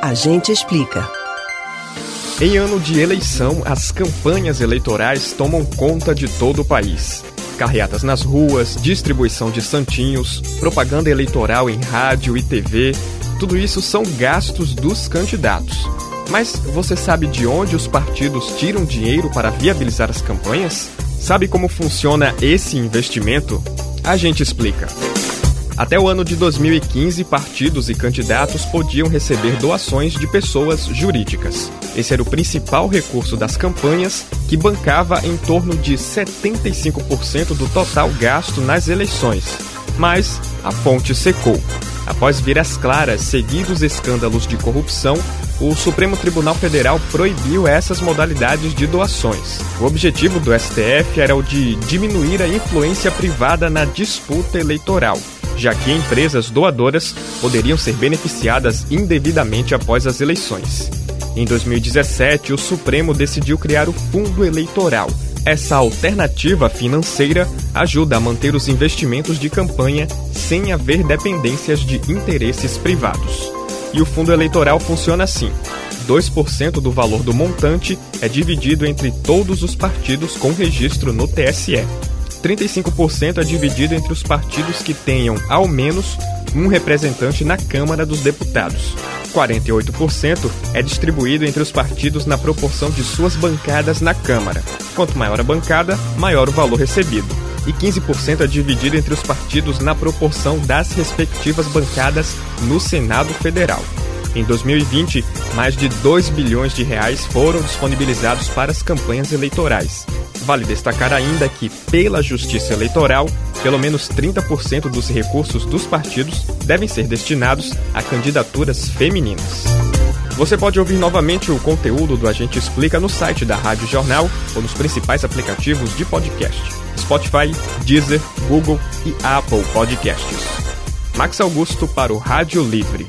A gente explica. Em ano de eleição, as campanhas eleitorais tomam conta de todo o país. Carreatas nas ruas, distribuição de santinhos, propaganda eleitoral em rádio e TV, tudo isso são gastos dos candidatos. Mas você sabe de onde os partidos tiram dinheiro para viabilizar as campanhas? Sabe como funciona esse investimento? A gente explica. Até o ano de 2015, partidos e candidatos podiam receber doações de pessoas jurídicas. Esse era o principal recurso das campanhas, que bancava em torno de 75% do total gasto nas eleições. Mas a fonte secou. Após vir às claras seguidos escândalos de corrupção, o Supremo Tribunal Federal proibiu essas modalidades de doações. O objetivo do STF era o de diminuir a influência privada na disputa eleitoral já que empresas doadoras poderiam ser beneficiadas indevidamente após as eleições. Em 2017, o Supremo decidiu criar o Fundo Eleitoral. Essa alternativa financeira ajuda a manter os investimentos de campanha sem haver dependências de interesses privados. E o fundo eleitoral funciona assim: 2% do valor do montante é dividido entre todos os partidos com registro no TSE. 35% é dividido entre os partidos que tenham, ao menos, um representante na Câmara dos Deputados. 48% é distribuído entre os partidos na proporção de suas bancadas na Câmara. Quanto maior a bancada, maior o valor recebido. E 15% é dividido entre os partidos na proporção das respectivas bancadas no Senado Federal. Em 2020, mais de 2 bilhões de reais foram disponibilizados para as campanhas eleitorais. Vale destacar ainda que, pela Justiça Eleitoral, pelo menos 30% dos recursos dos partidos devem ser destinados a candidaturas femininas. Você pode ouvir novamente o conteúdo do Agente Explica no site da Rádio Jornal ou nos principais aplicativos de podcast: Spotify, Deezer, Google e Apple Podcasts. Max Augusto para o Rádio Livre.